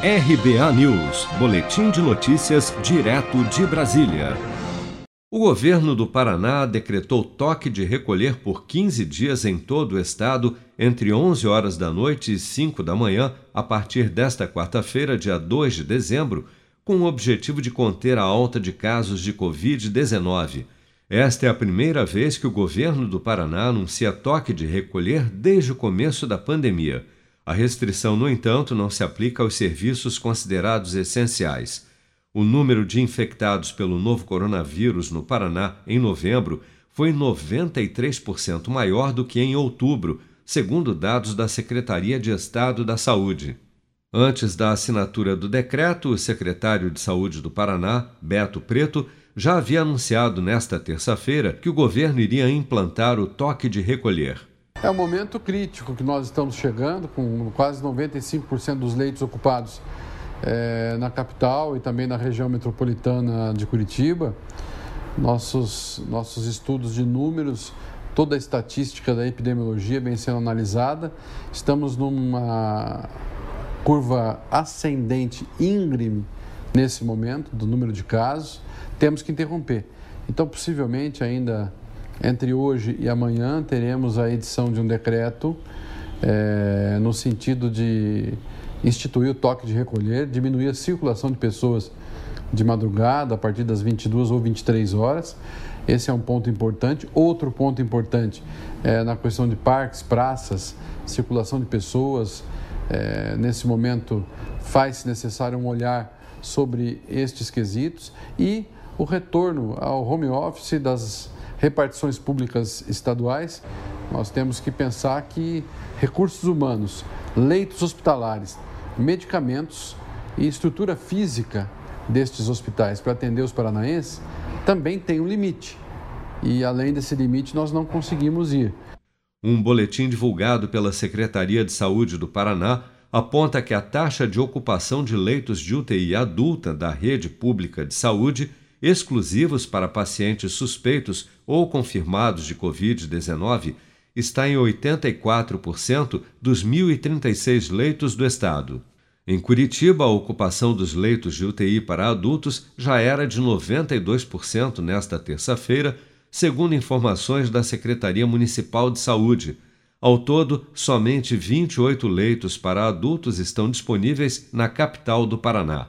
RBA News, Boletim de Notícias, direto de Brasília. O governo do Paraná decretou toque de recolher por 15 dias em todo o estado, entre 11 horas da noite e 5 da manhã, a partir desta quarta-feira, dia 2 de dezembro, com o objetivo de conter a alta de casos de Covid-19. Esta é a primeira vez que o governo do Paraná anuncia toque de recolher desde o começo da pandemia. A restrição, no entanto, não se aplica aos serviços considerados essenciais. O número de infectados pelo novo coronavírus no Paraná em novembro foi 93% maior do que em outubro, segundo dados da Secretaria de Estado da Saúde. Antes da assinatura do decreto, o secretário de Saúde do Paraná, Beto Preto, já havia anunciado nesta terça-feira que o governo iria implantar o toque de recolher. É um momento crítico que nós estamos chegando, com quase 95% dos leitos ocupados é, na capital e também na região metropolitana de Curitiba. Nossos, nossos estudos de números, toda a estatística da epidemiologia vem sendo analisada. Estamos numa curva ascendente íngreme nesse momento do número de casos. Temos que interromper. Então, possivelmente, ainda entre hoje e amanhã, teremos a edição de um decreto é, no sentido de instituir o toque de recolher, diminuir a circulação de pessoas de madrugada a partir das 22 ou 23 horas. Esse é um ponto importante. Outro ponto importante é na questão de parques, praças, circulação de pessoas. É, nesse momento, faz-se necessário um olhar sobre estes quesitos e o retorno ao home office das repartições públicas estaduais. Nós temos que pensar que recursos humanos, leitos hospitalares, medicamentos e estrutura física destes hospitais para atender os paranaenses também tem um limite. E além desse limite, nós não conseguimos ir. Um boletim divulgado pela Secretaria de Saúde do Paraná aponta que a taxa de ocupação de leitos de UTI adulta da rede pública de saúde, exclusivos para pacientes suspeitos ou confirmados de Covid-19, está em 84% dos 1.036 leitos do estado. Em Curitiba, a ocupação dos leitos de UTI para adultos já era de 92% nesta terça-feira, segundo informações da Secretaria Municipal de Saúde. Ao todo, somente 28 leitos para adultos estão disponíveis na capital do Paraná.